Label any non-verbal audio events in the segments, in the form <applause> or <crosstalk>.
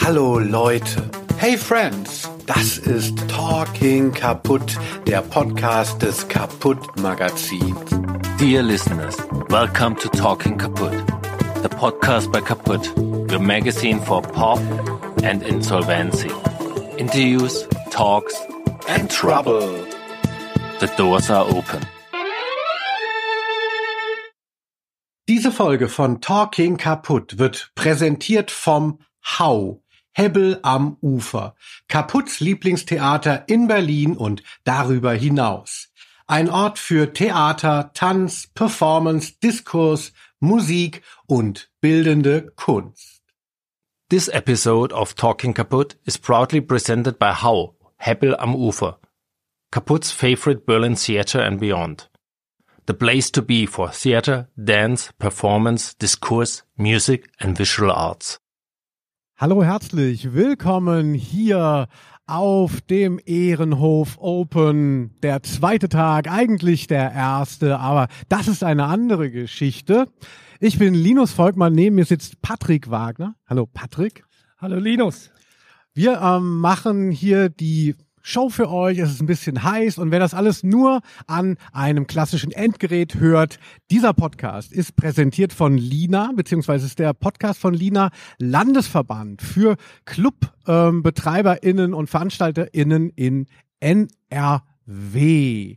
Hallo Leute. Hey Friends. Das ist Talking Kaputt, der Podcast des Kaputt Magazins. Dear listeners, welcome to Talking Kaputt, the podcast by Kaputt, your magazine for pop and insolvency. Interviews, talks and trouble. The doors are open. Folge von Talking Kaputt wird präsentiert vom Hau. Hebbel am Ufer. Kaputts Lieblingstheater in Berlin und darüber hinaus. Ein Ort für Theater, Tanz, Performance, Diskurs, Musik und bildende Kunst. This episode of Talking Kaputt is proudly presented by Hau, Hebbel am Ufer, Kaputt's favorite Berlin theater and beyond. The place to be for theater, dance, performance, discourse, music and visual arts. Hallo, herzlich willkommen hier auf dem Ehrenhof Open. Der zweite Tag, eigentlich der erste, aber das ist eine andere Geschichte. Ich bin Linus Volkmann, neben mir sitzt Patrick Wagner. Hallo Patrick. Hallo Linus. Wir ähm, machen hier die Show für euch. Es ist ein bisschen heiß und wer das alles nur an einem klassischen Endgerät hört, dieser Podcast ist präsentiert von Lina, beziehungsweise ist der Podcast von Lina Landesverband für Clubbetreiberinnen ähm, und VeranstalterInnen in NRW.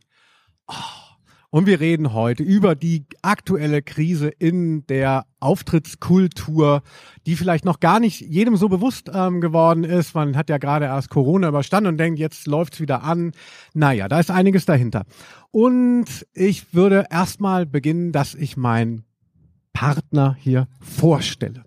Oh. Und wir reden heute über die aktuelle Krise in der Auftrittskultur, die vielleicht noch gar nicht jedem so bewusst ähm, geworden ist. Man hat ja gerade erst Corona überstanden und denkt, jetzt läuft's wieder an. Naja, da ist einiges dahinter. Und ich würde erstmal beginnen, dass ich meinen Partner hier vorstelle.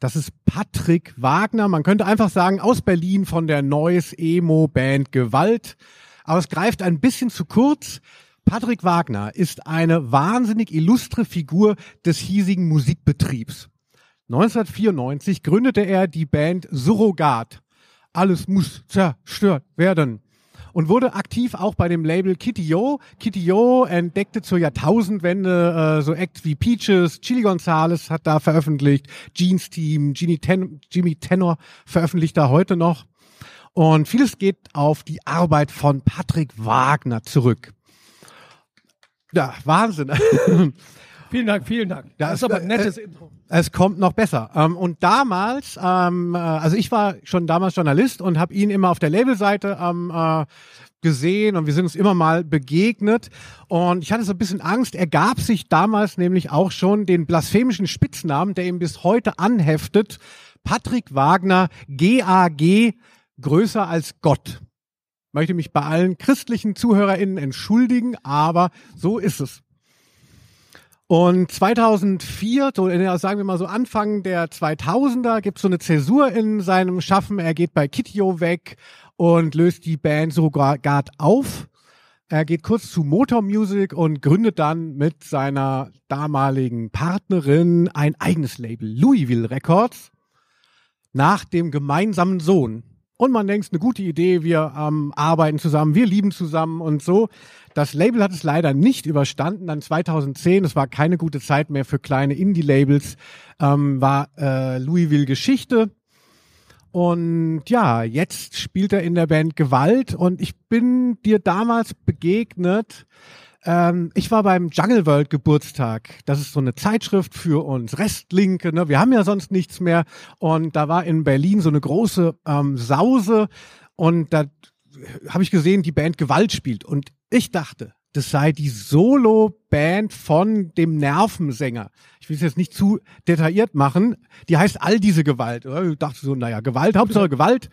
Das ist Patrick Wagner. Man könnte einfach sagen, aus Berlin von der Neues Emo Band Gewalt. Aber es greift ein bisschen zu kurz. Patrick Wagner ist eine wahnsinnig illustre Figur des hiesigen Musikbetriebs. 1994 gründete er die Band Surrogat. Alles muss zerstört werden. Und wurde aktiv auch bei dem Label Kitty O. Kitty O entdeckte zur Jahrtausendwende äh, so Acts wie Peaches, Chili Gonzales hat da veröffentlicht, Jeans Team, Ten Jimmy Tenor veröffentlicht da heute noch. Und vieles geht auf die Arbeit von Patrick Wagner zurück. Ja, Wahnsinn. <laughs> Vielen Dank, vielen Dank. Das ist aber ein nettes äh, Intro. Es kommt noch besser. Ähm, und damals, ähm, äh, also ich war schon damals Journalist und habe ihn immer auf der Labelseite ähm, äh, gesehen und wir sind uns immer mal begegnet. Und ich hatte so ein bisschen Angst. Er gab sich damals nämlich auch schon den blasphemischen Spitznamen, der ihm bis heute anheftet. Patrick Wagner, GAG, größer als Gott möchte mich bei allen christlichen ZuhörerInnen entschuldigen, aber so ist es. Und 2004, so sagen wir mal so Anfang der 2000er, gibt es so eine Zäsur in seinem Schaffen. Er geht bei Kitio weg und löst die Band sogar auf. Er geht kurz zu Motor Music und gründet dann mit seiner damaligen Partnerin ein eigenes Label, Louisville Records, nach dem gemeinsamen Sohn und man denkt, eine gute Idee, wir ähm, arbeiten zusammen, wir lieben zusammen und so. Das Label hat es leider nicht überstanden. Dann 2010, es war keine gute Zeit mehr für kleine Indie-Labels, ähm, war äh, Louisville Geschichte. Und ja, jetzt spielt er in der Band Gewalt und ich bin dir damals begegnet ähm, ich war beim Jungle World Geburtstag. Das ist so eine Zeitschrift für uns Restlinke. Ne? Wir haben ja sonst nichts mehr. Und da war in Berlin so eine große ähm, Sause. Und da habe ich gesehen, die Band Gewalt spielt. Und ich dachte, das sei die Solo-Band von dem Nervensänger. Ich will es jetzt nicht zu detailliert machen. Die heißt all diese Gewalt. Ich dachte so, naja, Gewalt, Hauptsache Gewalt.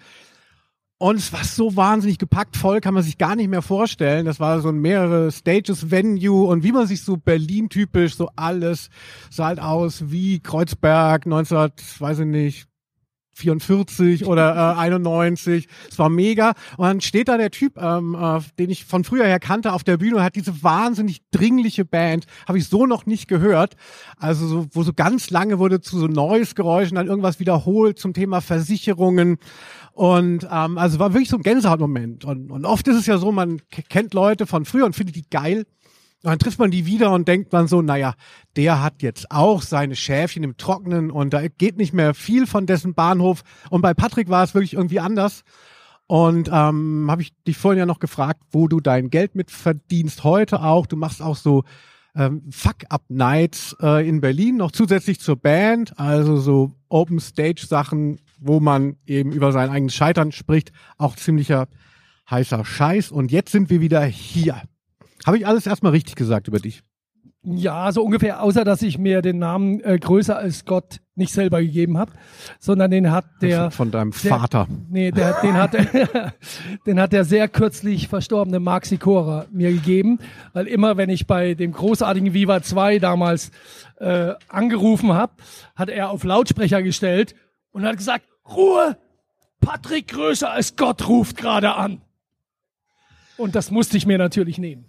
Und es war so wahnsinnig gepackt voll, kann man sich gar nicht mehr vorstellen. Das war so ein mehrere Stages Venue und wie man sich so Berlin typisch so alles sah halt aus wie Kreuzberg 19, weiß ich nicht, 44 oder äh, <laughs> 91. Es war mega. Und dann steht da der Typ, ähm, äh, den ich von früher her kannte, auf der Bühne und hat diese wahnsinnig dringliche Band. Habe ich so noch nicht gehört. Also so, wo so ganz lange wurde zu so neues Geräuschen dann irgendwas wiederholt zum Thema Versicherungen. Und ähm, also war wirklich so ein Gänsehautmoment. Und, und oft ist es ja so, man kennt Leute von früher und findet die geil. Dann trifft man die wieder und denkt man so, naja, der hat jetzt auch seine Schäfchen im Trocknen und da geht nicht mehr viel von dessen Bahnhof. Und bei Patrick war es wirklich irgendwie anders. Und ähm, habe ich dich vorhin ja noch gefragt, wo du dein Geld mit verdienst heute auch. Du machst auch so ähm, Fuck-Up-Nights äh, in Berlin noch zusätzlich zur Band, also so Open-Stage-Sachen, wo man eben über sein eigenes Scheitern spricht. Auch ziemlicher heißer Scheiß. Und jetzt sind wir wieder hier. Habe ich alles erstmal richtig gesagt über dich? Ja, so ungefähr, außer dass ich mir den Namen äh, größer als Gott nicht selber gegeben habe, sondern den hat der von deinem der, Vater. Nee, der, den hat <laughs> <laughs> den hat der sehr kürzlich verstorbene Mark Sikora mir gegeben, weil immer wenn ich bei dem großartigen Viva 2 damals äh, angerufen habe, hat er auf Lautsprecher gestellt und hat gesagt: "Ruhe! Patrick größer als Gott ruft gerade an." Und das musste ich mir natürlich nehmen.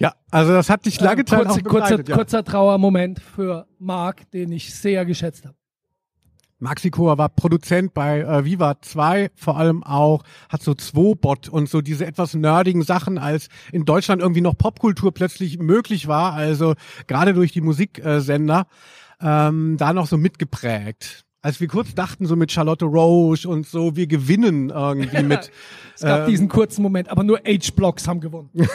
Ja, also das hat dich lange Ähm, Zeit kurze, auch begleitet. kurzer, ja. kurzer Trauermoment für Marc, den ich sehr geschätzt habe. Maxi Koa war Produzent bei äh, Viva 2, vor allem auch, hat so Zwobot und so diese etwas nerdigen Sachen, als in Deutschland irgendwie noch Popkultur plötzlich möglich war, also gerade durch die Musiksender, ähm, da noch so mitgeprägt. Als wir kurz dachten, so mit Charlotte Roche und so, wir gewinnen irgendwie mit. Es gab ähm, diesen kurzen Moment, aber nur H-Blocks haben gewonnen. <laughs>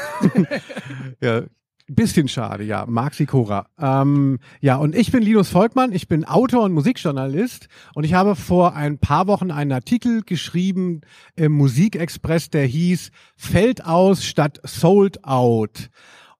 Ja, bisschen schade, ja. Marc Sikora. Ähm, ja, und ich bin Linus Volkmann, ich bin Autor und Musikjournalist und ich habe vor ein paar Wochen einen Artikel geschrieben im Musikexpress, der hieß Fällt aus statt Sold Out.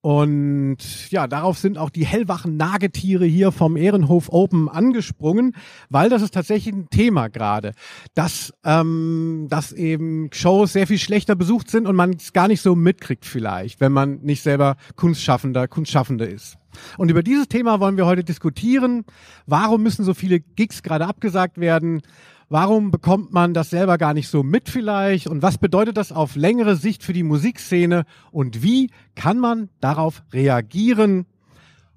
Und ja, darauf sind auch die hellwachen Nagetiere hier vom Ehrenhof Open angesprungen, weil das ist tatsächlich ein Thema gerade, dass, ähm, dass eben Shows sehr viel schlechter besucht sind und man es gar nicht so mitkriegt vielleicht, wenn man nicht selber Kunstschaffender, Kunstschaffende ist. Und über dieses Thema wollen wir heute diskutieren. Warum müssen so viele Gigs gerade abgesagt werden? Warum bekommt man das selber gar nicht so mit vielleicht? Und was bedeutet das auf längere Sicht für die Musikszene? Und wie kann man darauf reagieren?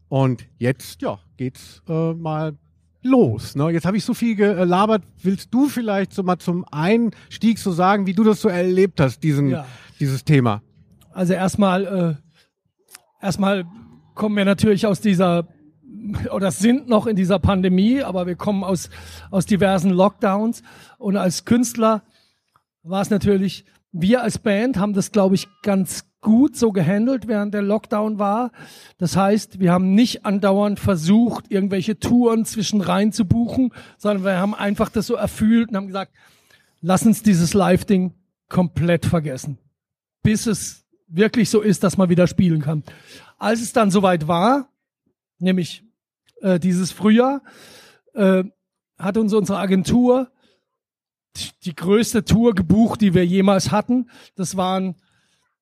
Und jetzt, ja, geht's äh, mal los. Ne? Jetzt habe ich so viel gelabert. Willst du vielleicht so mal zum Einstieg so sagen, wie du das so erlebt hast, diesen, Ja. dieses Thema? Also erstmal, äh, erstmal kommen wir natürlich aus dieser oder sind noch in dieser Pandemie, aber wir kommen aus aus diversen Lockdowns und als Künstler war es natürlich wir als Band haben das glaube ich ganz gut so gehandelt, während der Lockdown war. Das heißt, wir haben nicht andauernd versucht, irgendwelche Touren zwischen rein zu buchen, sondern wir haben einfach das so erfüllt und haben gesagt, lass uns dieses Live-Ding komplett vergessen bis es wirklich so ist, dass man wieder spielen kann. Als es dann soweit war, nämlich äh, dieses Frühjahr, äh, hat uns unsere Agentur die, größte Tour gebucht, die wir jemals hatten. Das waren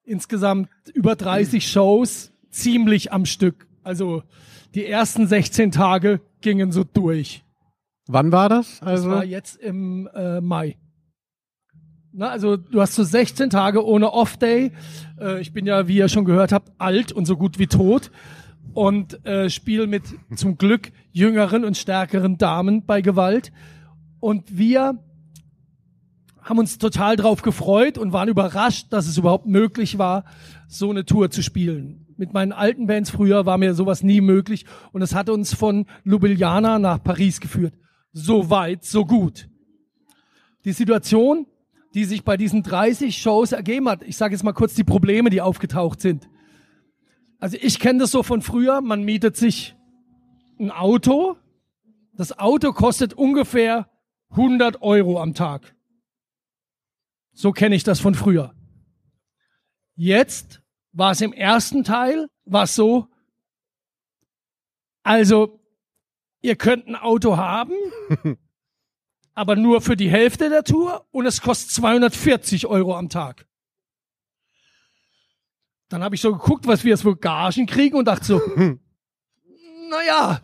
insgesamt über 30 Shows, ziemlich am Stück. Also die ersten 16 Tage gingen so durch. Wann war das? Das Also war jetzt im äh, Mai. Na, also du hast so 16 Tage ohne Off-Day. Äh, ich bin ja, wie ihr schon gehört habt, alt und so gut wie tot und äh, spiele mit zum Glück jüngeren und stärkeren Damen bei Gewalt. Und wir haben uns total drauf gefreut und waren überrascht, dass es überhaupt möglich war, so eine Tour zu spielen. Mit meinen alten Bands früher war mir sowas nie möglich und es hat uns von Ljubljana nach Paris geführt. So weit, so gut. Die Situation, die sich bei diesen 30 Shows ergeben hat, ich sage jetzt mal kurz die Probleme, die aufgetaucht sind. Also ich kenne das so von früher, man mietet sich ein Auto. Das Auto kostet ungefähr 100 Euro am Tag. So kenne ich das von früher. Jetzt war es im ersten Teil, war es so, also ihr könnt ein Auto haben, <laughs> aber nur für die Hälfte der Tour und es kostet 240 Euro am Tag. Dann habe ich so geguckt, was wir jetzt für Gagen kriegen und dachte so, <laughs> naja,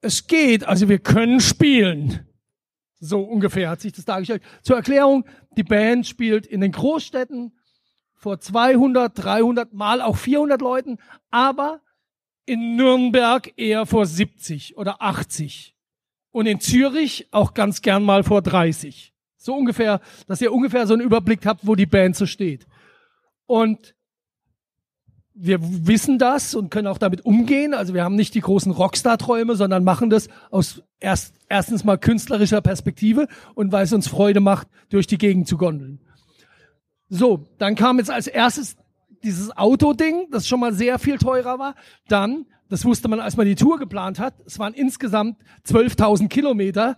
es geht, also wir können spielen. So ungefähr hat sich das dargestellt. Zur Erklärung, die Band spielt in den Großstädten vor 200, 300, mal auch 400 Leuten, aber in Nürnberg eher vor 70 oder 80 und in Zürich auch ganz gern mal vor 30. So ungefähr, dass ihr ungefähr so einen Überblick habt, wo die Band so steht. Und wir wissen das und können auch damit umgehen. Also wir haben nicht die großen Rockstar-Träume, sondern machen das aus erst, erstens mal künstlerischer Perspektive und weil es uns Freude macht, durch die Gegend zu gondeln. So, dann kam jetzt als erstes dieses Autoding, das schon mal sehr viel teurer war. Dann, das wusste man, als man die Tour geplant hat, es waren insgesamt 12.000 Kilometer,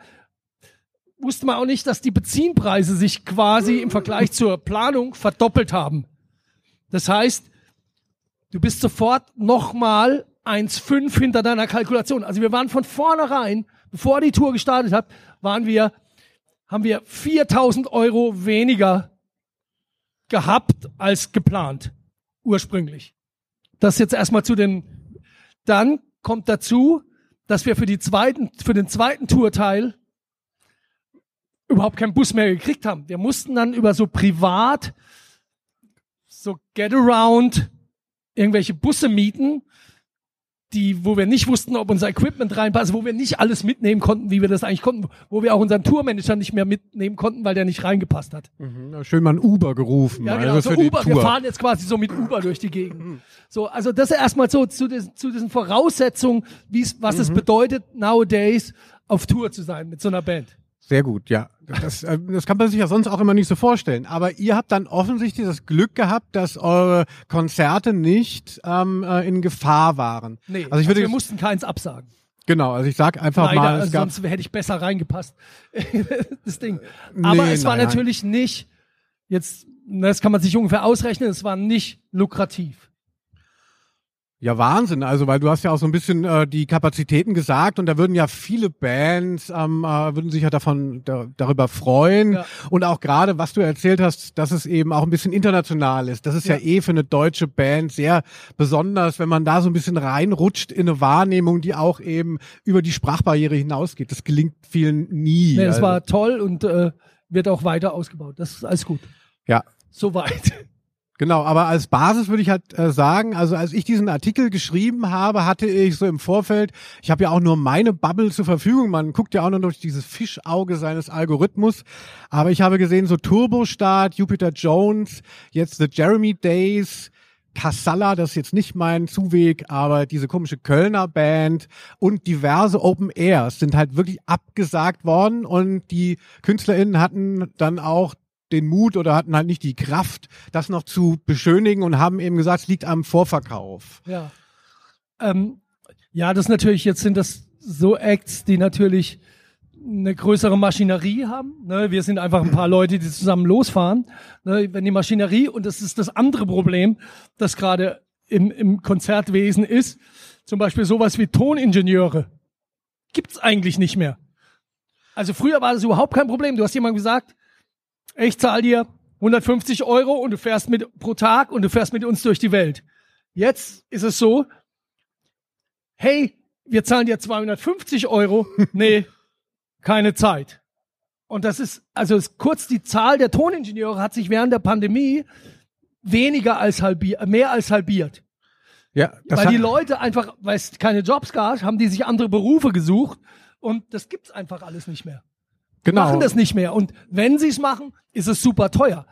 wusste man auch nicht, dass die Benzinpreise sich quasi im Vergleich zur Planung verdoppelt haben. Das heißt, du bist sofort nochmal 1,5 hinter deiner Kalkulation. Also wir waren von vornherein, bevor die Tour gestartet hat, waren wir, haben wir 4000 Euro weniger gehabt als geplant. Ursprünglich. Das jetzt erstmal zu den, dann kommt dazu, dass wir für die zweiten, für den zweiten Tourteil überhaupt keinen Bus mehr gekriegt haben. Wir mussten dann über so privat, so Get Around, irgendwelche Busse mieten, die, wo wir nicht wussten, ob unser Equipment reinpasst, wo wir nicht alles mitnehmen konnten, wie wir das eigentlich konnten, wo wir auch unseren Tourmanager nicht mehr mitnehmen konnten, weil der nicht reingepasst hat. Mhm, schön mal ein Uber gerufen. Ja, genau, also so für Uber, wir fahren jetzt quasi so mit Uber durch die Gegend. So, also das erstmal so zu, diesen, zu diesen Voraussetzungen, wie's, was Mhm. es bedeutet, nowadays auf Tour zu sein mit so einer Band. Sehr gut, ja. Das, äh, das kann man sich ja sonst auch immer nicht so vorstellen. Aber ihr habt dann offensichtlich das Glück gehabt, dass eure Konzerte nicht ähm, äh, in Gefahr waren. Nee, also ich würde wir mussten keins absagen. genau, also ich sag einfach Leider, mal, es also gab sonst hätte ich besser reingepasst. <laughs> das Ding. Aber Nee, es war nein, nein. natürlich nicht, jetzt, das kann man sich ungefähr ausrechnen, es war nicht lukrativ. Ja, Wahnsinn. Also, weil du hast ja auch so ein bisschen äh, die Kapazitäten gesagt und da würden ja viele Bands ähm, äh, würden sich ja davon da, darüber freuen Ja. und auch gerade, was du erzählt hast, dass es eben auch ein bisschen international ist. Das ist ja, Ja. eh für eine deutsche Band sehr besonders, wenn man da so ein bisschen reinrutscht in eine Wahrnehmung, die auch eben über die Sprachbarriere hinausgeht. Das gelingt vielen nie. Nee, also, war toll und äh, wird auch weiter ausgebaut. Das ist alles gut. ja. Soweit. Genau, aber als Basis würde ich halt äh, sagen, also als ich diesen Artikel geschrieben habe, hatte ich so im Vorfeld, ich habe ja auch nur meine Bubble zur Verfügung, man guckt ja auch nur durch dieses Fischauge seines Algorithmus, aber ich habe gesehen, so Turbostart, Jupiter Jones, jetzt The Jeremy Days, Kassala, das ist jetzt nicht mein Zuweg, aber diese komische Kölner Band und diverse Open Airs sind halt wirklich abgesagt worden und die KünstlerInnen hatten dann auch den Mut oder hatten halt nicht die Kraft, das noch zu beschönigen und haben eben gesagt, es liegt am Vorverkauf. Ja. Ähm, ja, das natürlich, jetzt sind das so Acts, die natürlich eine größere Maschinerie haben. Ne? Wir sind einfach ein paar Leute, die zusammen losfahren. Ne? Wenn die Maschinerie, und das ist das andere Problem, das gerade im, im Konzertwesen ist, zum Beispiel sowas wie Toningenieure, gibt's eigentlich nicht mehr. Also früher war das überhaupt kein Problem. Du hast jemand gesagt, ich zahle dir 150 Euro und du fährst mit pro Tag und du fährst mit uns durch die Welt. Jetzt ist es so, hey, wir zahlen dir 250 Euro. <laughs> Nee, keine Zeit. Und das ist, also ist kurz die Zahl der Toningenieure hat sich während der Pandemie weniger als halbiert, mehr als halbiert. Ja, das Weil die Leute einfach, weil es keine Jobs gab, haben die sich andere Berufe gesucht und das gibt's einfach alles nicht mehr. Genau. Machen das nicht mehr. Und wenn sie es machen, ist es super teuer.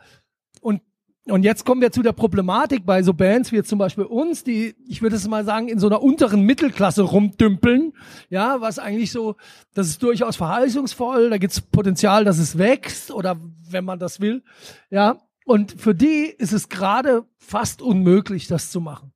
Und, und jetzt kommen wir zu der Problematik bei so Bands wie jetzt zum Beispiel uns, die, ich würde es mal sagen, in so einer unteren Mittelklasse rumdümpeln. Ja, was eigentlich so, das ist durchaus verheißungsvoll, da gibt's Potenzial, dass es wächst oder wenn man das will. Ja, und für die ist es gerade fast unmöglich, das zu machen.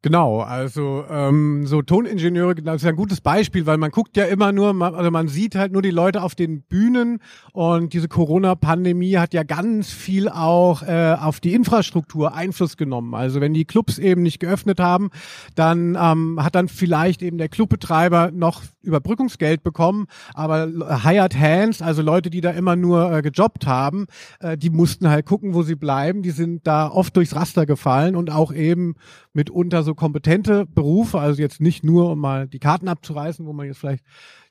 Genau, also ähm, so Toningenieure, genau, das ist ja ein gutes Beispiel, weil man guckt ja immer nur, man, also man sieht halt nur die Leute auf den Bühnen und diese Corona-Pandemie hat ja ganz viel auch äh, auf die Infrastruktur Einfluss genommen. Also wenn die Clubs eben nicht geöffnet haben, dann ähm, hat dann vielleicht eben der Clubbetreiber noch Überbrückungsgeld bekommen, aber Hired Hands, also Leute, die da immer nur äh, gejobbt haben, äh, die mussten halt gucken, wo sie bleiben. Die sind da oft durchs Raster gefallen und auch eben mitunter so kompetente Berufe, also jetzt nicht nur, um mal die Karten abzureißen, wo man jetzt vielleicht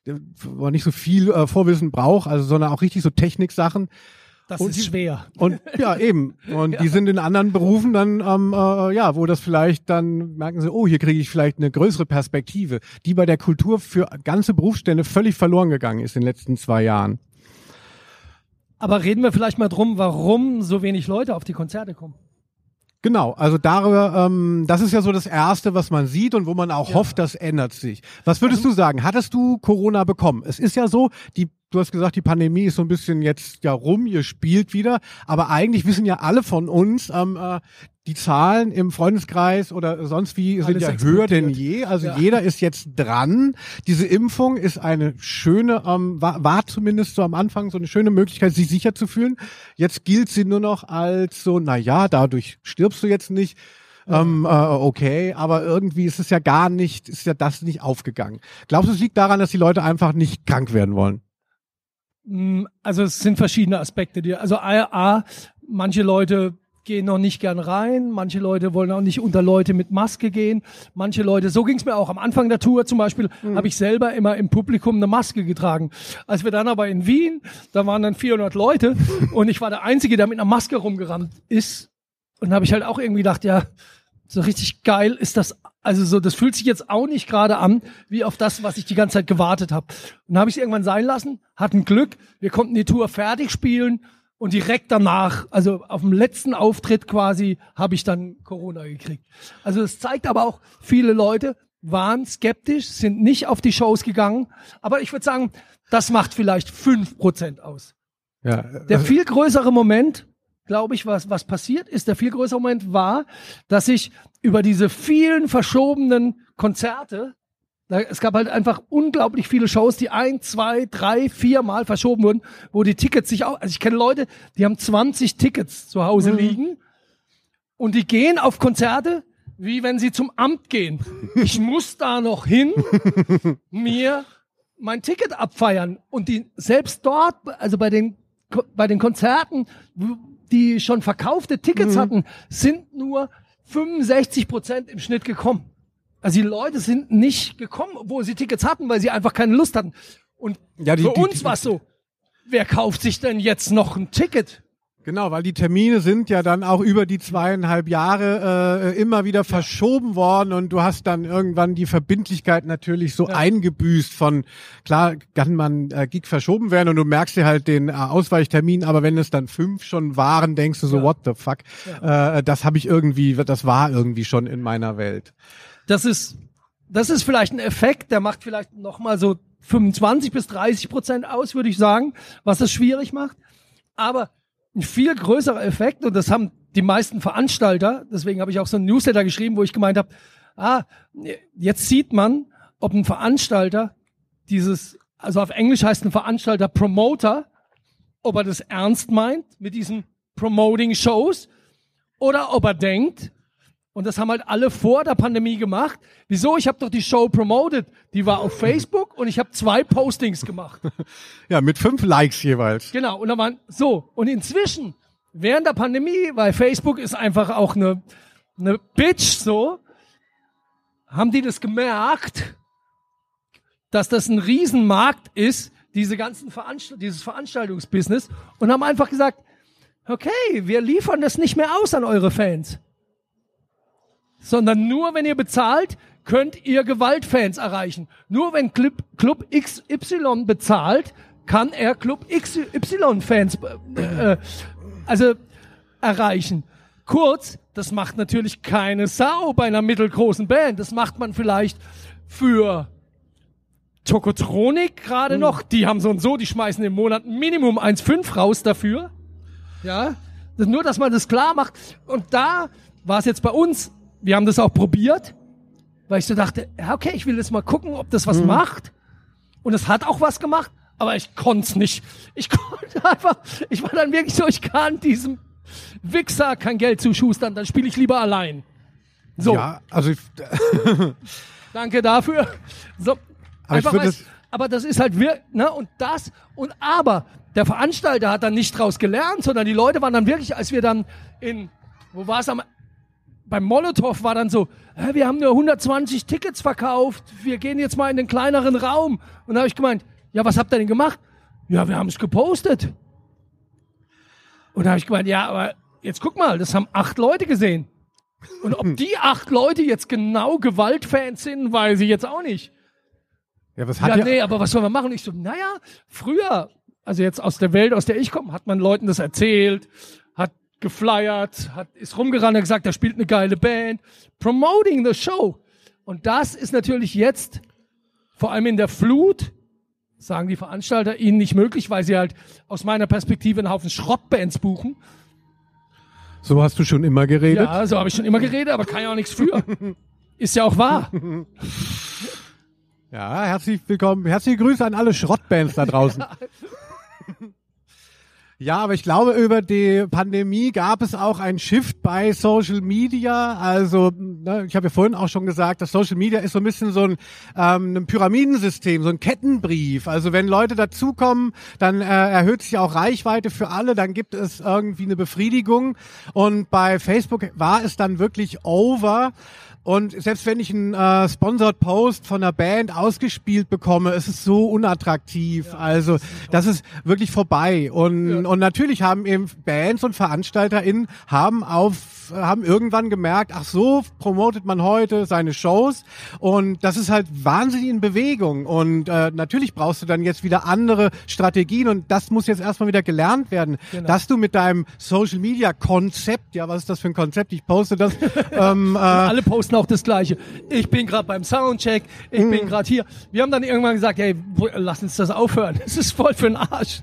äh, wo man nicht so viel äh, Vorwissen braucht, also sondern auch richtig so Techniksachen. Das Und ist die- schwer. Und ja, eben. Und <laughs> die sind in anderen Berufen dann, ähm, äh, ja, wo das vielleicht dann merken sie, oh, hier kriege ich vielleicht eine größere Perspektive, die bei der Kultur für ganze Berufsstände völlig verloren gegangen ist in den letzten zwei Jahren. Aber reden wir vielleicht mal drum, warum so wenig Leute auf die Konzerte kommen. Genau, also darüber, ähm, das ist ja so das Erste, was man sieht und wo man auch Ja. hofft, das ändert sich. Was würdest du sagen? Hattest du Corona bekommen? Es ist ja so, die, du hast gesagt, die Pandemie ist so ein bisschen jetzt ja rum, ihr spielt wieder, aber eigentlich wissen ja alle von uns, ähm, äh, die Zahlen im Freundeskreis oder sonst wie sind Alles ja explodiert. höher denn je. Also Ja. jeder ist jetzt dran. Diese Impfung ist eine schöne, ähm, war, war zumindest so am Anfang so eine schöne Möglichkeit, sich sicher zu fühlen. Jetzt gilt sie nur noch als so, na ja, dadurch stirbst du jetzt nicht. Ähm, äh, okay, aber irgendwie ist es ja gar nicht, ist ja das nicht aufgegangen. Glaubst du, es liegt daran, dass die Leute einfach nicht krank werden wollen? Mm, Also es sind verschiedene Aspekte. Die, also A, A, manche Leute gehen noch nicht gern rein, manche Leute wollen auch nicht unter Leute mit Maske gehen, manche Leute, so ging es mir auch am Anfang der Tour zum Beispiel, habe ich selber immer im Publikum eine Maske getragen. Als wir dann aber in Wien, da waren dann 400 Leute <laughs> und ich war der Einzige, der mit einer Maske rumgerannt ist. Und habe ich halt auch irgendwie gedacht, ja, so richtig geil ist das, also so, das fühlt sich jetzt auch nicht gerade an, wie auf das, was ich die ganze Zeit gewartet habe. Und habe ich es irgendwann sein lassen, hatten Glück, wir konnten die Tour fertig spielen und direkt danach, also auf dem letzten Auftritt quasi, habe ich dann Corona gekriegt. Also es zeigt aber auch, viele Leute waren skeptisch, sind nicht auf die Shows gegangen, aber ich würde sagen, das macht vielleicht fünf Prozent aus. Ja, Der viel größere Moment, glaube ich, was, was passiert ist, der viel größere Moment war, dass ich über diese vielen verschobenen Konzerte, es gab halt einfach unglaublich viele Shows, die ein, zwei, drei, vier Mal verschoben wurden, wo die Tickets sich auch, also ich kenne Leute, die haben 20 Tickets zu Hause liegen und die gehen auf Konzerte, wie wenn sie zum Amt gehen. Ich <laughs> muss da noch hin, mir mein Ticket abfeiern und die selbst dort, also bei den bei den Konzerten, die schon verkaufte Tickets hatten, sind nur 65 Prozent im Schnitt gekommen. Also die Leute sind nicht gekommen, obwohl sie Tickets hatten, weil sie einfach keine Lust hatten. Und Ja, die- für die- uns war es so, wer kauft sich denn jetzt noch ein Ticket? Genau, weil die Termine sind ja dann auch über die zweieinhalb Jahre äh, immer wieder verschoben worden und du hast dann irgendwann die Verbindlichkeit natürlich so Ja. eingebüßt von, klar kann man äh, Gig verschoben werden und du merkst dir halt den äh, Ausweichtermin, aber wenn es dann fünf schon waren, denkst du so, Ja. what the fuck, äh, das habe ich irgendwie, das war irgendwie schon in meiner Welt. Das ist, das ist vielleicht ein Effekt, der macht vielleicht noch mal so 25 bis 30 Prozent aus, würde ich sagen, was das schwierig macht. Aber ein viel größerer Effekt, und das haben die meisten Veranstalter, deswegen habe ich auch so ein Newsletter geschrieben, wo ich gemeint habe, ah, jetzt sieht man, ob ein Veranstalter dieses, also auf Englisch heißt ein Veranstalter Promoter, ob er das ernst meint mit diesen Promoting Shows oder ob er denkt, und das haben halt alle vor der Pandemie gemacht. Wieso? Ich habe doch die Show promoted. Die war auf Facebook und ich habe zwei Postings gemacht. <laughs> Ja, mit fünf Likes jeweils. Genau. Und da waren so. Und inzwischen, während der Pandemie, weil Facebook ist einfach auch eine, eine Bitch so, haben die das gemerkt, dass das ein Riesenmarkt ist, diese ganzen Veranstalt dieses Veranstaltungsbusiness, und haben einfach gesagt, okay, wir liefern das nicht mehr aus an eure Fans. Sondern nur wenn ihr bezahlt, könnt ihr Gewaltfans erreichen. Nur wenn Club, Club XY bezahlt, kann er Club XY-Fans äh, äh, also erreichen. Kurz, das macht natürlich keine Sau bei einer mittelgroßen Band. Das macht man vielleicht für Tokotronik gerade noch. Die haben so und so, die schmeißen im Monat Minimum 1,5 raus dafür. Ja, nur, dass man das klar macht. Und da war es jetzt bei uns, wir haben das auch probiert, weil ich so dachte, ja, okay, ich will jetzt mal gucken, ob das was macht. Und es hat auch was gemacht, aber ich konnte es nicht. Ich <laughs> konnte einfach, ich war dann wirklich so, ich kann diesem Wichser kein Geld zuschustern, dann spiele ich lieber allein. So, Ja, also ich, <laughs> danke dafür. So, Aber einfach das- aber das ist halt wir, ne, und das, und aber, der Veranstalter hat dann nicht draus gelernt, sondern die Leute waren dann wirklich, als wir dann in, wo war es am, beim Molotow war dann so, hä, wir haben nur 120 Tickets verkauft, wir gehen jetzt mal in den kleineren Raum. Und da habe ich gemeint, ja, was habt ihr denn gemacht? Ja, wir haben es gepostet. Und da habe ich gemeint, ja, aber jetzt guck mal, das haben acht Leute gesehen. Und ob <laughs> die acht Leute jetzt genau Gewaltfans sind, weiß ich jetzt auch nicht. ja, was hat Ja, ja, nee, aber was soll man machen? Ich so, naja, früher, also jetzt aus der Welt, aus der ich komme, hat man Leuten das erzählt, geflyert, hat, ist rumgerannt, hat gesagt, er spielt eine geile Band, promoting the show. Und das ist natürlich jetzt, vor allem in der Flut, sagen die Veranstalter, ihnen nicht möglich, weil sie halt aus meiner Perspektive einen Haufen Schrottbands buchen. So hast du schon immer geredet. Ja, so habe ich schon immer geredet, aber kann ja auch nichts für. <laughs> Ist ja auch wahr. Ja, herzlich willkommen, herzliche Grüße an alle Schrottbands da draußen. <laughs> Ja, aber ich glaube, über die Pandemie gab es auch ein Shift bei Social Media. Also, ne, ich habe ja vorhin auch schon gesagt, dass Social Media ist so ein bisschen so ein, ähm, ein Pyramidensystem, so ein Kettenbrief. Also wenn Leute dazukommen, dann äh, erhöht sich auch Reichweite für alle, dann gibt es irgendwie eine Befriedigung. Und bei Facebook war es dann wirklich over. Und selbst wenn ich einen äh, Sponsored Post von einer Band ausgespielt bekomme, ist es so unattraktiv. Ja, also das ist wirklich vorbei. Und, ja. und natürlich haben eben Bands und VeranstalterInnen haben auf haben irgendwann gemerkt, ach so promotet man heute seine Shows. Und das ist halt wahnsinnig in Bewegung. Und äh, natürlich brauchst du dann jetzt wieder andere Strategien und das muss jetzt erstmal wieder gelernt werden, genau. dass du mit deinem Social Media Konzept, ja, was ist das für ein Konzept? Ich poste das. <laughs> ähm, äh, alle posten auch das Gleiche. Ich bin gerade beim Soundcheck, ich mhm. bin gerade hier. Wir haben dann irgendwann gesagt, hey, lass uns das aufhören. <laughs> Es ist voll für den Arsch.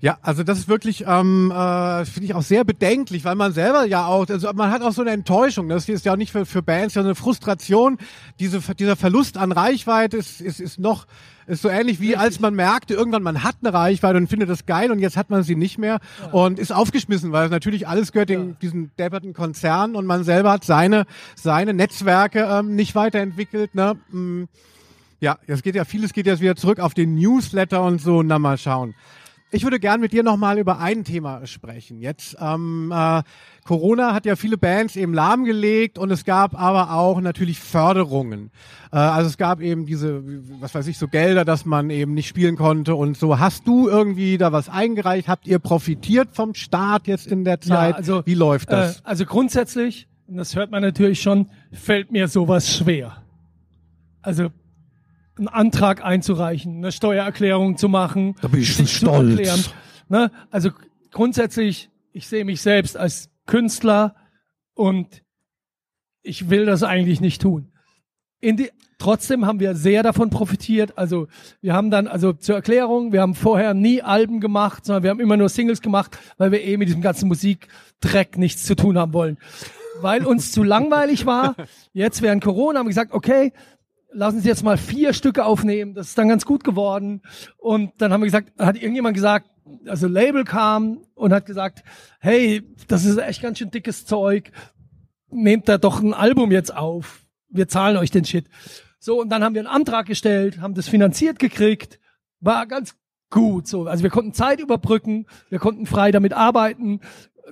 Ja, also das ist wirklich, ähm, äh, finde ich auch sehr bedenklich, weil man selber ja auch, also man hat auch so eine Enttäuschung. Das ist ja auch nicht für, für Bands, ja eine Frustration. Diese, dieser Verlust an Reichweite ist, ist, ist noch, ist so ähnlich wie als man merkte, irgendwann man hat eine Reichweite und findet das geil und jetzt hat man sie nicht mehr ja. und ist aufgeschmissen, weil natürlich alles gehört ja. in diesen depperten Konzern und man selber hat seine, seine Netzwerke ähm, nicht weiterentwickelt. Ne? Mm. Ja, es geht ja, vieles geht jetzt wieder zurück auf den Newsletter und so, na mal schauen. Ich würde gern mit dir nochmal über ein Thema sprechen. Jetzt, ähm, äh, Corona hat ja viele Bands eben lahmgelegt und es gab aber auch natürlich Förderungen. Äh, also es gab eben diese, was weiß ich, so Gelder, dass man eben nicht spielen konnte und so. Hast du irgendwie da was eingereicht? Habt ihr profitiert vom Staat jetzt in der Zeit? Ja, also, Wie läuft das? Äh, also grundsätzlich, und das hört man natürlich schon, fällt mir sowas schwer. Also einen Antrag einzureichen, eine Steuererklärung zu machen. Da bin ich schon stolz. Ne? Also grundsätzlich, ich sehe mich selbst als Künstler und ich will das eigentlich nicht tun. Die, trotzdem haben wir sehr davon profitiert. Also wir haben dann, also zur Erklärung, wir haben vorher nie Alben gemacht, sondern wir haben immer nur Singles gemacht, weil wir eh mit diesem ganzen Musikdreck nichts zu tun haben wollen. Weil uns zu langweilig war. Jetzt während Corona haben wir gesagt, okay, lassen Sie jetzt mal vier Stücke aufnehmen. Das ist dann ganz gut geworden. Und dann haben wir gesagt, hat irgendjemand gesagt, also Label kam und hat gesagt, hey, das ist echt ganz schön dickes Zeug. Nehmt da doch ein Album jetzt auf. Wir zahlen euch den Shit. So, und dann haben wir einen Antrag gestellt, haben das finanziert gekriegt. War ganz gut. So, also wir konnten Zeit überbrücken, wir konnten frei damit arbeiten,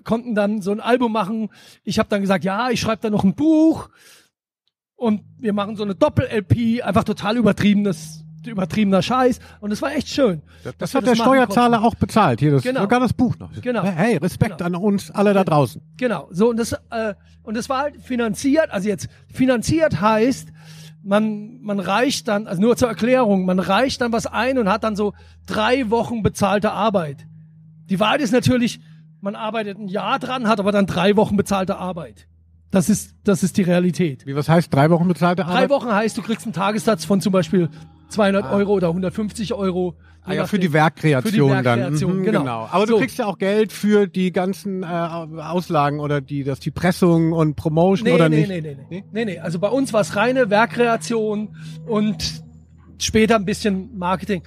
konnten dann so ein Album machen. Ich habe dann gesagt, ja, ich schreibe da noch ein Buch und wir machen so eine Doppel-LP, einfach total übertriebenes übertriebener Scheiß und es war echt schön. Das, das hat der Steuerzahler auch bezahlt hier, das genau. sogar das Buch noch. Genau. Hey, Respekt genau. an uns alle da draußen. Genau. So und das äh, und das war halt finanziert, also jetzt finanziert heißt, man man reicht dann, also nur zur Erklärung, man reicht dann was ein und hat dann so drei Wochen bezahlte Arbeit. Die Wahrheit ist natürlich, man arbeitet ein Jahr dran, hat aber dann drei Wochen bezahlte Arbeit. Das ist, das ist die Realität. Wie, was heißt drei Wochen bezahlte Arbeit? Drei Wochen heißt, du kriegst einen Tagessatz von zum Beispiel 200 ah. Euro oder 150 Euro. Ah, ja, für die Werkkreation, für die Werkkreation dann. Mhm, genau. genau. Aber so. du kriegst ja auch Geld für die ganzen äh, Auslagen oder die, das, die Pressung und Promotion nee, oder nee, nicht? Nee, nee, nee, nee. Nee, Also bei uns war es reine Werkkreation und später ein bisschen Marketing.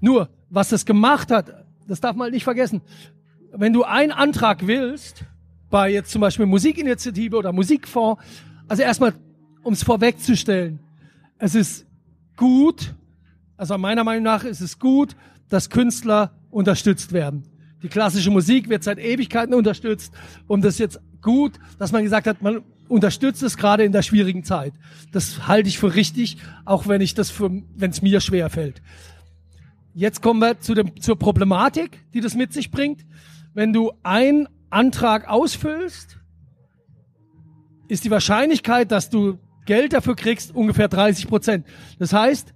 Nur, was das gemacht hat, das darf man halt nicht vergessen. Wenn du einen Antrag willst, bei jetzt zum Beispiel Musikinitiative oder Musikfonds. Also erstmal, um es vorwegzustellen, es ist gut, also meiner Meinung nach ist es gut, dass Künstler unterstützt werden. Die klassische Musik wird seit Ewigkeiten unterstützt und das ist jetzt gut, dass man gesagt hat, man unterstützt es gerade in der schwierigen Zeit. Das halte ich für richtig, auch wenn ich das für, wenn es mir schwer fällt. Jetzt kommen wir zu dem, zur Problematik, die das mit sich bringt. Wenn du ein Antrag ausfüllst, ist die Wahrscheinlichkeit, dass du Geld dafür kriegst, ungefähr 30 Prozent. Das heißt,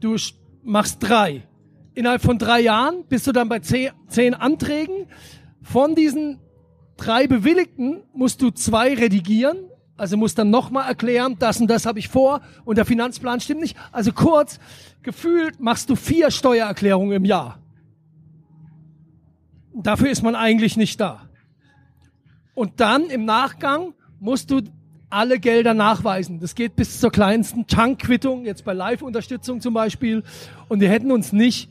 du machst drei. Innerhalb von drei Jahren bist du dann bei zehn, Anträgen. von diesen drei Bewilligten musst du zwei redigieren. Also musst dann nochmal erklären, das und das habe ich vor und der Finanzplan stimmt nicht. Also kurz, gefühlt machst du vier Steuererklärungen im Jahr. Dafür ist man eigentlich nicht da. Und dann im Nachgang musst du alle Gelder nachweisen. Das geht bis zur kleinsten Chunk-Quittung, jetzt bei Live-Unterstützung zum Beispiel. Und wir hätten uns nicht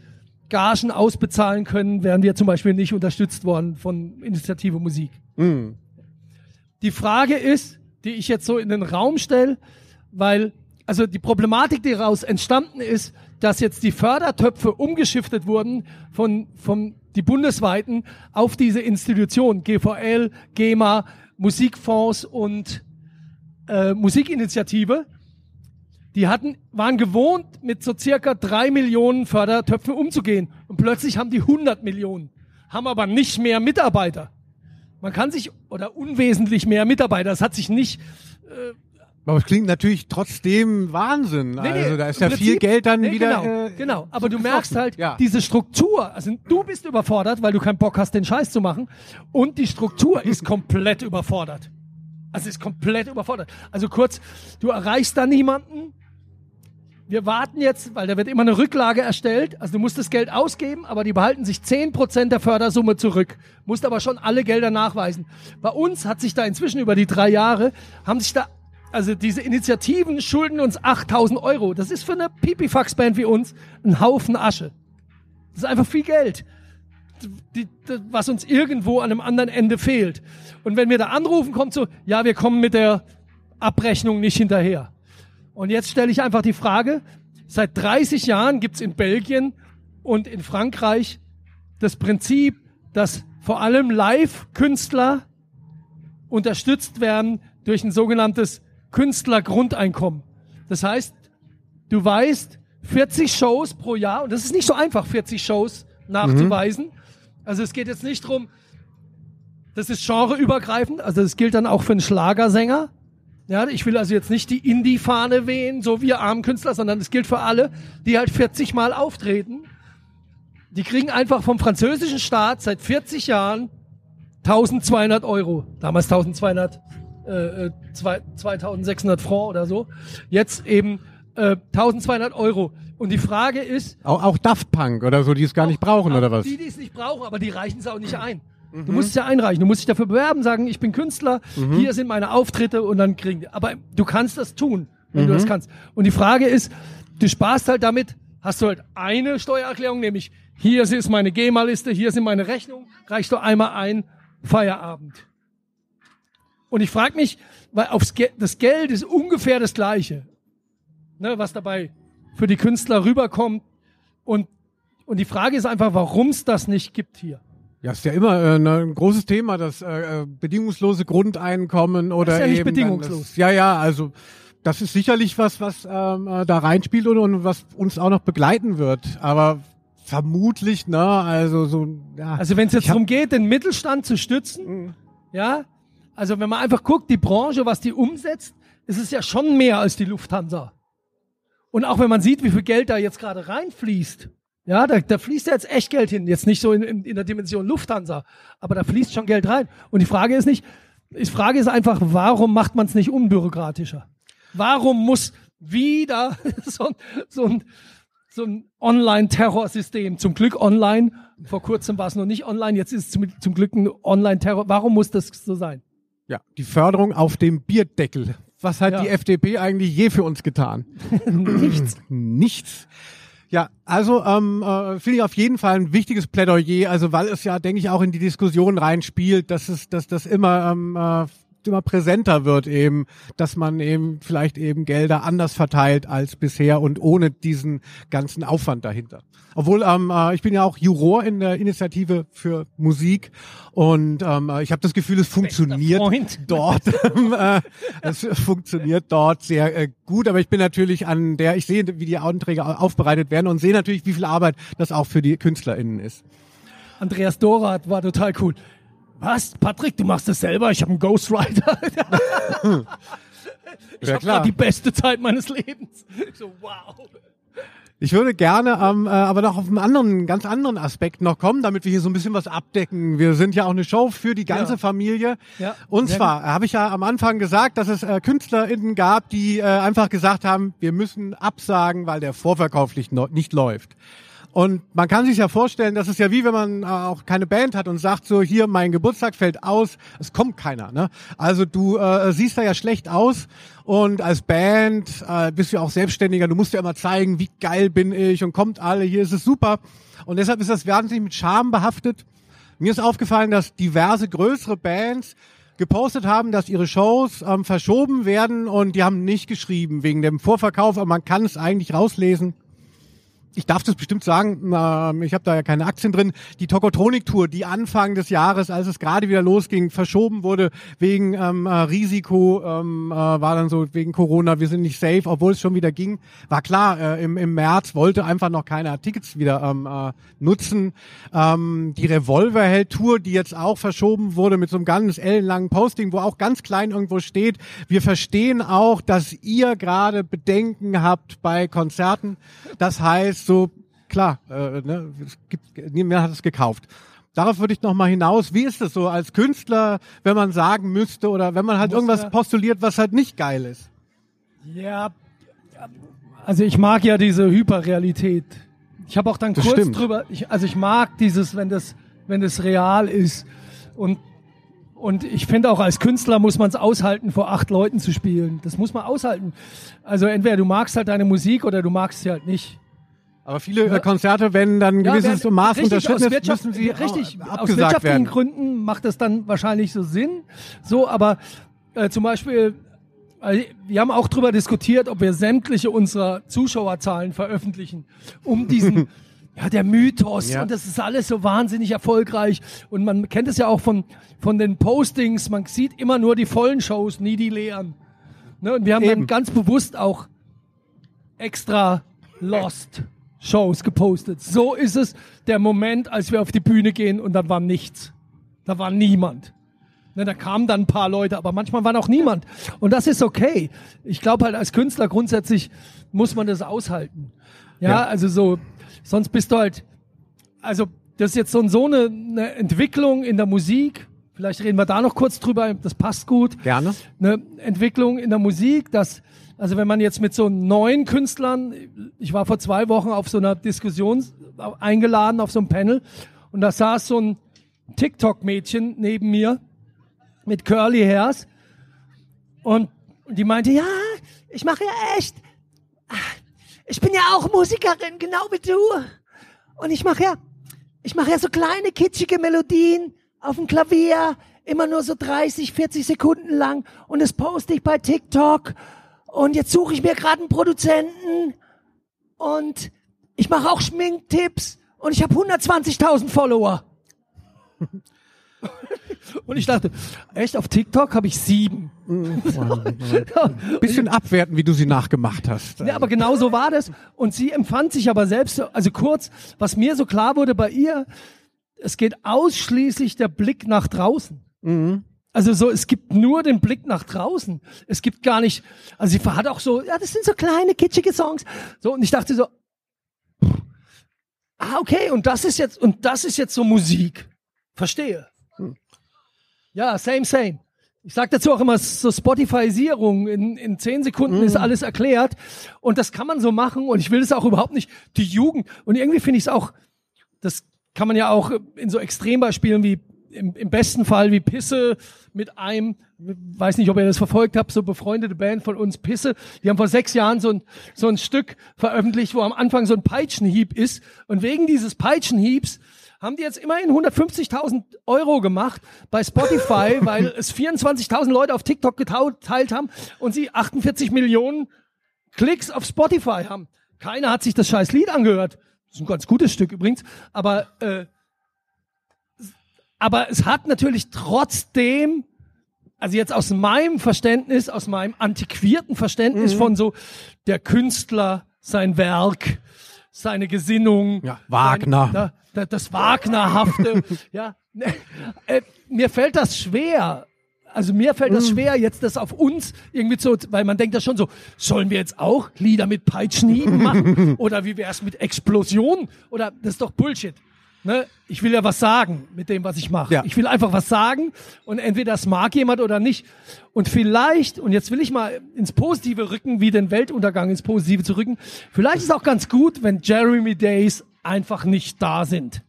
Gagen ausbezahlen können, wären wir zum Beispiel nicht unterstützt worden von Initiative Musik. Mhm. Die Frage ist, die ich jetzt so in den Raum stelle, weil, also die Problematik, die daraus entstanden ist, dass jetzt die Fördertöpfe umgeschiftet wurden von, von die bundesweiten auf diese Institutionen, GVL, GEMA, Musikfonds und äh, Musikinitiative. Die hatten, waren gewohnt, mit so circa drei Millionen Fördertöpfen umzugehen. Und plötzlich haben die 100 Millionen, haben aber nicht mehr Mitarbeiter. Man kann sich, oder unwesentlich mehr Mitarbeiter, das hat sich nicht, äh, Aber es klingt natürlich trotzdem Wahnsinn. Nee, nee, also da ist ja viel Prinzip- Geld dann nee, wieder. Genau, äh, genau. aber du merkst halt, Ja. diese Struktur, also du bist überfordert, weil du keinen Bock hast, den Scheiß zu machen. Und die Struktur ist <laughs> komplett überfordert. Also ist komplett überfordert. Also kurz, du erreichst da niemanden. Wir warten jetzt, weil da wird immer eine Rücklage erstellt. Also du musst das Geld ausgeben, aber die behalten sich 10% der Fördersumme zurück. Musst aber schon alle Gelder nachweisen. Bei uns hat sich da inzwischen über die drei Jahre, haben sich da, also diese Initiativen schulden uns 8000 Euro. Das ist für eine Pipifax-Band wie uns ein Haufen Asche. Das ist einfach viel Geld die, die, was uns irgendwo an einem anderen Ende fehlt. Und wenn wir da anrufen, kommt so, ja, wir kommen mit der Abrechnung nicht hinterher. Und jetzt stelle ich einfach die Frage, seit 30 Jahren gibt's in Belgien und in Frankreich das Prinzip, dass vor allem Live-Künstler unterstützt werden durch ein sogenanntes Künstlergrundeinkommen. Das heißt, du weißt, 40 Shows pro Jahr, und das ist nicht so einfach, 40 Shows nachzuweisen. Also es geht jetzt nicht drum, das ist genreübergreifend, also das gilt dann auch für einen Schlagersänger. Ja, ich will also jetzt nicht die Indie-Fahne wehen, so wir armen Künstler, sondern es gilt für alle, die halt 40 Mal auftreten. Die kriegen einfach vom französischen Staat seit 40 Jahren 1200 Euro. Damals 1200, äh, äh, zwei- 2600 Franc oder so. Jetzt eben äh, 1200 Euro. Und die Frage ist, auch, auch Daft Punk oder so, die es gar nicht brauchen auch oder was? Die, die es nicht brauchen, aber die reichen es auch nicht ein. Du musst es ja einreichen. Du musst dich dafür bewerben, sagen, ich bin Künstler, hier sind meine Auftritte und dann kriegen die. Aber du kannst das tun, wenn du das kannst. Und die Frage ist, du sparst halt damit, hast du halt eine Steuererklärung, nämlich hier ist meine GEMA-Liste, hier sind meine Rechnungen, reichst du einmal ein, Feierabend. Und ich frage mich, weil aufs Ge das Geld ist ungefähr das gleiche, ne, was dabei für die Künstler rüberkommt. Und, und die Frage ist einfach, warum es das nicht gibt hier. Ja, ist ja immer äh, ne, ein großes Thema, das äh, äh, bedingungslose Grundeinkommen oder ist ja nicht eben bedingungslos. Das, ja, ja, also das ist sicherlich was, was ähm, äh, da reinspielt und, und was uns auch noch begleiten wird. Aber vermutlich, ne, also so, ja. Also wenn es jetzt darum geht, den Mittelstand zu stützen, ja, also wenn man einfach guckt, die Branche, was die umsetzt, ist es ja schon mehr als die Lufthansa. Und auch wenn man sieht, wie viel Geld da jetzt gerade reinfließt, ja, da, da fließt ja jetzt echt Geld hin. Jetzt nicht so in, in, in der Dimension Lufthansa, aber da fließt schon Geld rein. Und die Frage ist nicht, die Frage ist einfach, warum macht man es nicht unbürokratischer? Warum muss wieder <laughs> so, ein- so ein, so ein Online-Terrorsystem, zum Glück online, vor kurzem war es noch nicht online, jetzt ist es zum, zum Glück ein Online-Terror. Warum muss das so sein? Ja, die Förderung auf dem Bierdeckel. Was hat Ja. die FDP eigentlich je für uns getan? <laughs> Nichts. Nichts. Ja, also ähm, äh, finde ich auf jeden Fall ein wichtiges Plädoyer, also weil es ja, denke ich, auch in die Diskussion reinspielt, dass es, dass das immer ähm, äh, immer präsenter wird eben, dass man eben vielleicht eben Gelder anders verteilt als bisher und ohne diesen ganzen Aufwand dahinter. Obwohl ähm, äh, ich bin ja auch Juror in der Initiative für Musik und ähm, äh, ich habe das Gefühl, es funktioniert dort. <laughs> äh, es funktioniert dort sehr äh, gut, aber ich bin natürlich an der, ich sehe, wie die Anträge au- aufbereitet werden und sehe natürlich, wie viel Arbeit das auch für die KünstlerInnen ist. Andreas Dorath war total cool. Was? Patrick, du machst das selber? Ich habe einen Ghostwriter. <laughs> Ich Ja, habe die beste Zeit meines Lebens. Ich so, wow. Ich würde gerne ähm, äh, aber noch auf einen anderen, ganz anderen Aspekt noch kommen, damit wir hier so ein bisschen was abdecken. Wir sind ja auch eine Show für die ganze Ja. Familie. Ja, Und zwar habe ich ja am Anfang gesagt, dass es äh, KünstlerInnen gab, die äh, einfach gesagt haben, wir müssen absagen, weil der Vorverkauf nicht, nicht läuft. Und man kann sich ja vorstellen, das ist ja wie wenn man äh, auch keine Band hat und sagt so, hier, mein Geburtstag fällt aus, es kommt keiner. Ne? Also du äh, siehst da ja schlecht aus und als Band äh, bist du ja auch Selbstständiger, du musst ja immer zeigen, wie geil bin ich und kommt alle, hier ist es super. Und deshalb ist das wahnsinnig mit Scham behaftet. Mir ist aufgefallen, dass diverse größere Bands gepostet haben, dass ihre Shows ähm, verschoben werden und die haben nicht geschrieben wegen dem Vorverkauf, aber man kann es eigentlich rauslesen ich darf das bestimmt sagen, ähm, ich habe da ja keine Aktien drin, die Tokotronik-Tour, die Anfang des Jahres, als es gerade wieder losging, verschoben wurde wegen ähm, äh, Risiko, ähm, äh, war dann so wegen Corona, wir sind nicht safe, obwohl es schon wieder ging. War klar, äh, im, im März wollte einfach noch keiner Tickets wieder ähm, äh, nutzen. Ähm, die Revolverheld-Tour, die jetzt auch verschoben wurde mit so einem ganz ellenlangen Posting, wo auch ganz klein irgendwo steht, wir verstehen auch, dass ihr gerade Bedenken habt bei Konzerten. Das heißt, so klar, äh, ne, es gibt, niemand hat es gekauft. Darauf würde ich noch mal hinaus. Wie ist es so als Künstler, wenn man sagen müsste oder wenn man halt Muss irgendwas postuliert, was halt nicht geil ist? Ja, also ich mag ja diese Hyperrealität. Ich habe auch dann Das kurz stimmt. drüber, ich, also ich mag dieses, wenn das, wenn das real ist. Und, und ich finde auch als Künstler muss man es aushalten, vor acht Leuten zu spielen. Das muss man aushalten. Also entweder du magst halt deine Musik oder du magst sie halt nicht. Aber viele äh, Konzerte, wenn dann ein gewisses wer- Maß unterschritten aus ist, müssen sie richtig, au- aus abgesagt wirtschaftlichen werden. Gründen macht das dann wahrscheinlich so Sinn. So, aber äh, zum Beispiel, äh, wir haben auch drüber diskutiert, ob wir sämtliche unserer Zuschauerzahlen veröffentlichen, um diesen <laughs> Ja, der Mythos Ja. und das ist alles so wahnsinnig erfolgreich und man kennt es ja auch von von den Postings, man sieht immer nur die vollen Shows, nie die leeren. Ne? Und wir haben dann Eben. ganz bewusst auch extra Lost Shows gepostet. So ist es der Moment, als wir auf die Bühne gehen und dann war nichts. Da war niemand. Ne, da kamen dann ein paar Leute, aber manchmal war auch niemand. Und das ist okay. Ich glaube halt als Künstler grundsätzlich muss man das aushalten. Ja, Ja. also so, sonst bist du halt, also das ist jetzt so, so eine, eine Entwicklung in der Musik. Vielleicht reden wir da noch kurz drüber, das passt gut Gerne. eine Entwicklung in der Musik, dass, also wenn man jetzt mit so neuen Künstlern, ich war vor zwei Wochen auf so einer Diskussion eingeladen, auf so einem Panel, und da saß so ein TikTok-Mädchen neben mir mit Curly Hairs und die meinte, ja, ich mache ja echt, ich bin ja auch Musikerin, genau wie du. Und ich mache ja, ich mache ja so kleine kitschige Melodien auf dem Klavier, immer nur so 30, 40 Sekunden lang und das poste ich bei TikTok. Und jetzt suche ich mir gerade einen Produzenten und ich mache auch Schminktipps und ich habe 120.000 Follower. <laughs> und ich dachte, echt, auf TikTok habe ich sieben. <laughs> Bisschen abwerten, wie du sie nachgemacht hast. Ja, aber genau so war das. Und sie empfand sich aber selbst, so- also kurz, was mir so klar wurde bei ihr, es geht ausschließlich der Blick nach draußen. Also so, es gibt nur den Blick nach draußen. Es gibt gar nicht, also sie hat auch so, ja, das sind so kleine, kitschige Songs. So, und ich dachte so, ah, okay, und das ist jetzt, und das ist jetzt so Musik. Verstehe. Ja, same, same. Ich sag dazu auch immer so Spotifyisierung. In, in zehn Sekunden ist alles erklärt. Und das kann man so machen. Und ich will das auch überhaupt nicht. Die Jugend. Und irgendwie finde ich es auch, das kann man ja auch in so Extrembeispielen wie im, im besten Fall wie Pisse mit einem, weiß nicht, ob ihr das verfolgt habt, so befreundete Band von uns, Pisse, die haben vor sechs Jahren so ein, so ein Stück veröffentlicht, wo am Anfang so ein Peitschenhieb ist. Und wegen dieses Peitschenhiebs haben die jetzt immerhin 150.000 Euro gemacht bei Spotify, <laughs> weil es 24.000 Leute auf TikTok geteilt haben und sie 48 Millionen Klicks auf Spotify haben. Keiner hat sich das scheiß Lied angehört. Das ist ein ganz gutes Stück übrigens, aber äh, aber es hat natürlich trotzdem, also jetzt aus meinem Verständnis, aus meinem antiquierten Verständnis Mhm. von so der Künstler, sein Werk, seine Gesinnung, Ja, Wagner. Seine, da, das Wagnerhafte, <laughs> ja, äh, mir fällt das schwer. Also mir fällt das schwer, jetzt das auf uns irgendwie zu, weil man denkt ja schon so, sollen wir jetzt auch Lieder mit Peitschenhieben machen? <laughs> Oder wie wär's mit Explosionen? Oder das ist doch Bullshit. Ne? Ich will ja was sagen mit dem, was ich mache. Ja. Ich will einfach was sagen und entweder das mag jemand oder nicht. Und vielleicht, und jetzt will ich mal ins Positive rücken, wie den Weltuntergang ins Positive zu rücken, vielleicht ist es auch ganz gut, wenn Jeremy Days einfach nicht da sind.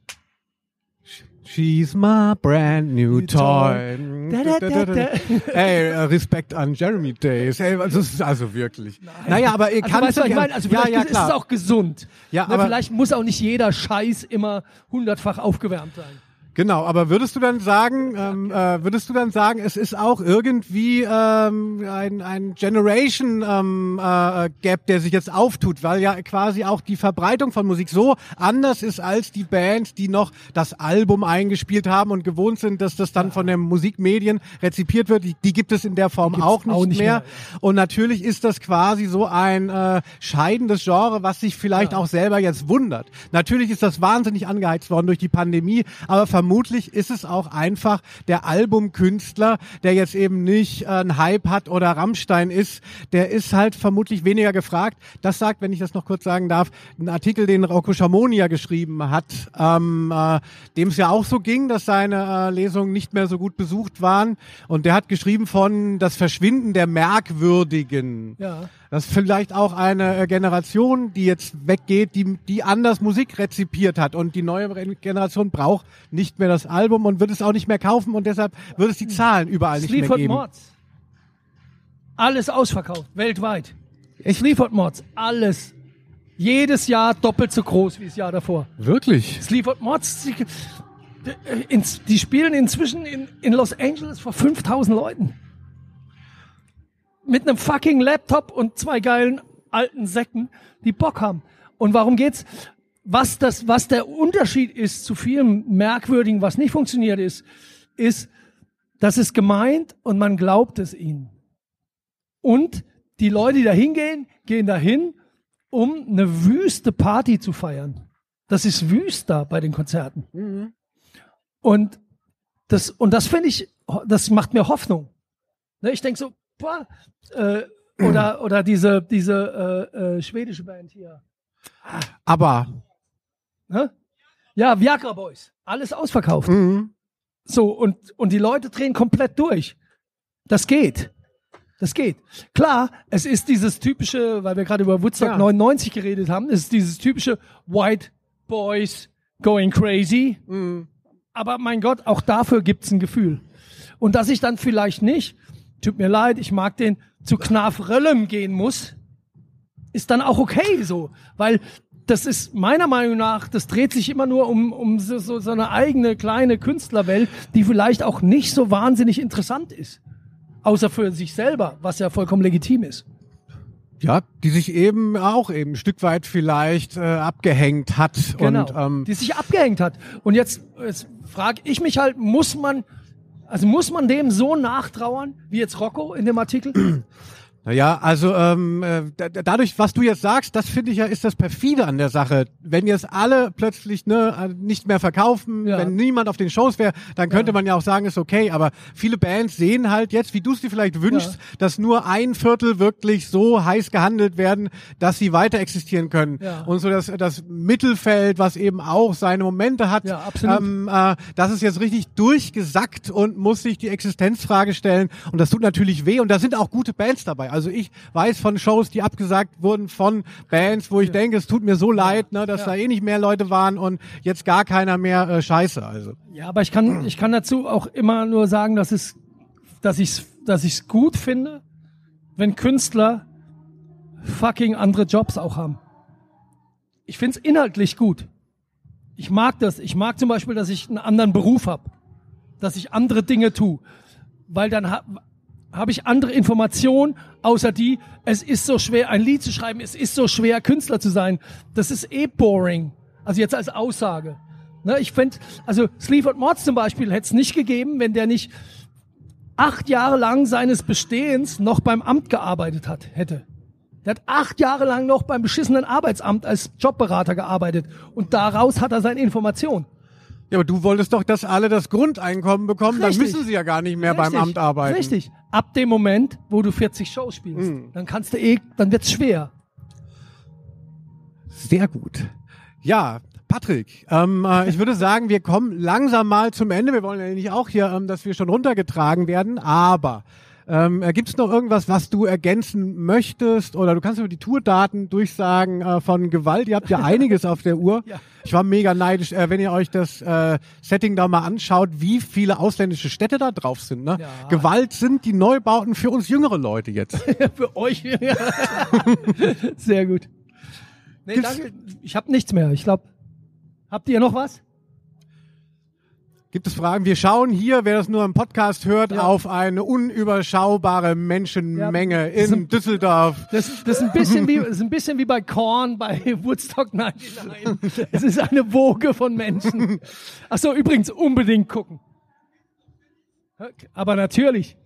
She's my brand new toy. Da, da, da. <laughs> Ey, äh, Respekt an Jeremy Days. Ey, das ist also wirklich. Naja, aber ihr Also kann weißt du, ich meine? Also ja, ja, ist klar. es auch gesund. Ja, ne, aber- vielleicht muss auch nicht jeder Scheiß immer hundertfach aufgewärmt sein. Genau, aber würdest du dann sagen, ähm, äh, würdest du dann sagen, es ist auch irgendwie ähm, ein, ein Generation ähm, äh, Gap, der sich jetzt auftut, weil ja quasi auch die Verbreitung von Musik so anders ist als die Bands, die noch das Album eingespielt haben und gewohnt sind, dass das dann von den Musikmedien rezipiert wird. Die, die gibt es in der Form auch nicht, auch nicht mehr. mehr, Und natürlich ist das quasi so ein äh, scheidendes Genre, was sich vielleicht auch selber jetzt wundert. Natürlich ist das wahnsinnig angeheizt worden durch die Pandemie, aber vermutlich ist es auch einfach der Albumkünstler, der jetzt eben nicht äh, ein Hype hat oder Rammstein ist, der ist halt vermutlich weniger gefragt. Das sagt, wenn ich das noch kurz sagen darf, ein Artikel, den Rocco Schamoni ja geschrieben hat, ähm, äh, dem es ja auch so ging, dass seine äh, Lesungen nicht mehr so gut besucht waren. Und der hat geschrieben von das Verschwinden der Merkwürdigen. Ja. Das ist vielleicht auch eine äh, Generation, die jetzt weggeht, die, die anders Musik rezipiert hat. Und die neue Generation braucht nicht mehr das Album und wird es auch nicht mehr kaufen und deshalb wird es die Zahlen überall nicht mehr Sleaford geben. Mods. Alles ausverkauft, weltweit. Echt? Sleaford Mods, alles. Jedes Jahr doppelt so groß wie das Jahr davor. Wirklich? Sleaford Mods, die, die, ins- die spielen inzwischen in, in Los Angeles vor 5000 Leuten. Mit einem fucking Laptop und zwei geilen alten Säcken, die Bock haben. Und warum geht's? Was das, was der Unterschied ist zu vielem Merkwürdigen, was nicht funktioniert ist, ist, das ist gemeint und man glaubt es ihnen. Und die Leute, die da hingehen, gehen dahin, um eine wüste Party zu feiern. Das ist wüst da bei den Konzerten. Und das, und das finde ich, das macht mir Hoffnung. Ne, ich denke so, boah, äh, oder, <clears throat> oder diese, diese äh, äh, schwedische Band hier. Aber Ne? Ja, Viagra Boys. Alles ausverkauft. mhm. So, und, und die Leute drehen komplett durch. Das geht. Das geht. Klar, es ist dieses typische, weil wir gerade über Woodstock Ja. 99 geredet haben, es ist dieses typische White Boys going crazy. Mhm. Aber mein Gott, auch dafür gibt's ein Gefühl. Und dass ich dann vielleicht nicht, tut mir leid, ich mag den, zu Knaf Röllem gehen muss, ist dann auch okay so. Weil das ist meiner Meinung nach, das dreht sich immer nur um, um so, so, so eine eigene kleine Künstlerwelt, die vielleicht auch nicht so wahnsinnig interessant ist. Außer für sich selber, was ja vollkommen legitim ist. ja, die sich eben auch eben ein Stück weit vielleicht äh, abgehängt hat Genau. und ähm, die sich abgehängt hat. Und jetzt, jetzt frage ich mich halt, muss man, also muss man dem so nachtrauern, wie jetzt Rocco in dem Artikel? <clears throat> Naja, also ähm, äh, da- da- dadurch, was du jetzt sagst, das finde ich ja, ist das perfide an der Sache. Wenn jetzt alle plötzlich ne, äh, nicht mehr verkaufen, Ja. wenn niemand auf den Shows wäre, dann könnte Ja. man ja auch sagen, ist okay. Aber viele Bands sehen halt jetzt, wie du es dir vielleicht wünschst, Ja. dass nur ein Viertel wirklich so heiß gehandelt werden, dass sie weiter existieren können. Und so das, das Mittelfeld, was eben auch seine Momente hat, ähm, äh, das ist jetzt richtig durchgesackt und muss sich die Existenzfrage stellen. Und das tut natürlich weh. Und da sind auch gute Bands dabei. Also ich weiß von Shows, die abgesagt wurden von Bands, wo ich denke, es tut mir so leid, ne, dass Ja. da eh nicht mehr Leute waren und jetzt gar keiner mehr äh, scheiße. Also. Ja, aber ich kann, ich kann dazu auch immer nur sagen, dass es, dass ich's, dass ich's gut finde, wenn Künstler fucking andere Jobs auch haben. Ich find's inhaltlich gut. Ich mag das. Ich mag zum Beispiel, dass ich einen anderen Beruf habe, dass ich andere Dinge tue, weil dann habe hab ich andere Informationen, außer die, es ist so schwer, ein Lied zu schreiben, es ist so schwer, Künstler zu sein. Das ist eh boring. Also jetzt als Aussage. Ne, ich fänd, also Sleaford Mods zum Beispiel hätte es nicht gegeben, wenn der nicht acht Jahre lang seines Bestehens noch beim Amt gearbeitet hat, hätte. Der hat acht Jahre lang noch beim beschissenen Arbeitsamt als Jobberater gearbeitet und daraus hat er seine Information. Ja, aber du wolltest doch, dass alle das Grundeinkommen bekommen, dann Richtig. müssen sie ja gar nicht mehr Richtig, beim Amt arbeiten. Richtig. Ab dem Moment, wo du 40 Shows spielst, Mhm. dann kannst du eh, dann wird's schwer. Sehr gut. Ja, Patrick, ähm, äh, ich würde <laughs> sagen, wir kommen langsam mal zum Ende. Wir wollen ja nicht auch hier, ähm, dass wir schon runtergetragen werden, aber ähm, Gibt es noch irgendwas, was du ergänzen möchtest? Oder du kannst über die Tourdaten durchsagen äh, von Gewalt. Ihr habt ja einiges auf der Uhr. <laughs> Ja. Ich war mega neidisch, äh, wenn ihr euch das äh, Setting da mal anschaut, wie viele ausländische Städte da drauf sind. Ne? Ja. Gewalt sind die Neubauten für uns jüngere Leute jetzt. <laughs> Für euch. <laughs> Sehr gut. Nee, Gibt's- danke. Ich habe nichts mehr. Ich glaube, habt ihr noch was? Gibt es Fragen? Wir schauen hier, wer das nur im Podcast hört, Ja. auf eine unüberschaubare Menschenmenge in Sind- Düsseldorf. Das, das, ist ein bisschen wie, das ist ein bisschen wie bei Korn bei <laughs> Woodstock 99. Es ist eine Woge von Menschen. Ach so, übrigens unbedingt gucken. Aber natürlich.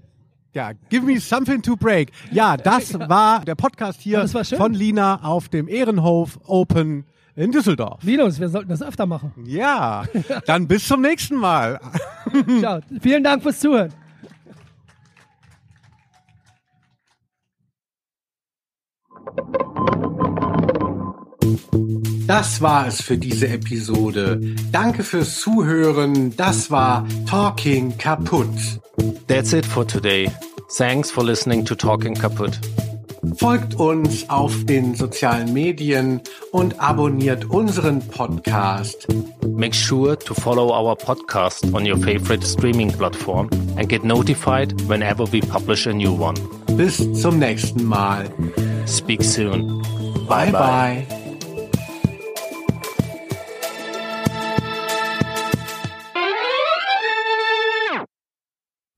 Ja, give me something to break. Ja, das <laughs> war der Podcast hier Ja, von Lina auf dem Ehrenhof Open in Düsseldorf. Linus, wir sollten das öfter machen. Ja, dann bis zum nächsten Mal. <laughs> Ciao. Vielen Dank fürs Zuhören. Das war es für diese Episode. Danke fürs Zuhören. Das war Talking kaputt. That's it for today. Thanks for listening to Talking Kaputt. Folgt uns auf den sozialen Medien und abonniert unseren Podcast. Make sure to follow our podcast on your favorite streaming platform and get notified whenever we publish a new one. Bis zum nächsten Mal. Speak soon. Bye bye.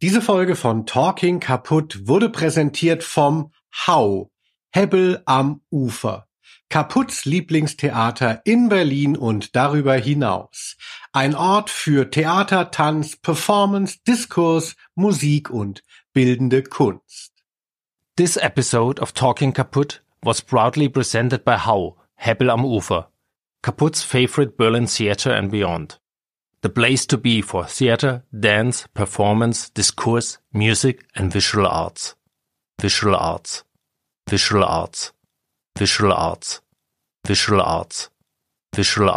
Diese Folge von Talking kaputt wurde präsentiert vom Hau, Hebbel am Ufer. Kaputts Lieblingstheater in Berlin und darüber hinaus. Ein Ort für Theater, Tanz, Performance, Diskurs, Musik und bildende Kunst. This episode of Talking Kaputt was proudly presented by Hau, Hebbel am Ufer, Kaputt's favorite Berlin theater and beyond. The place to be for theater, dance, performance, discourse, music and visual arts. Visual arts. Visual arts. Visual arts. Visual arts. Visual arts.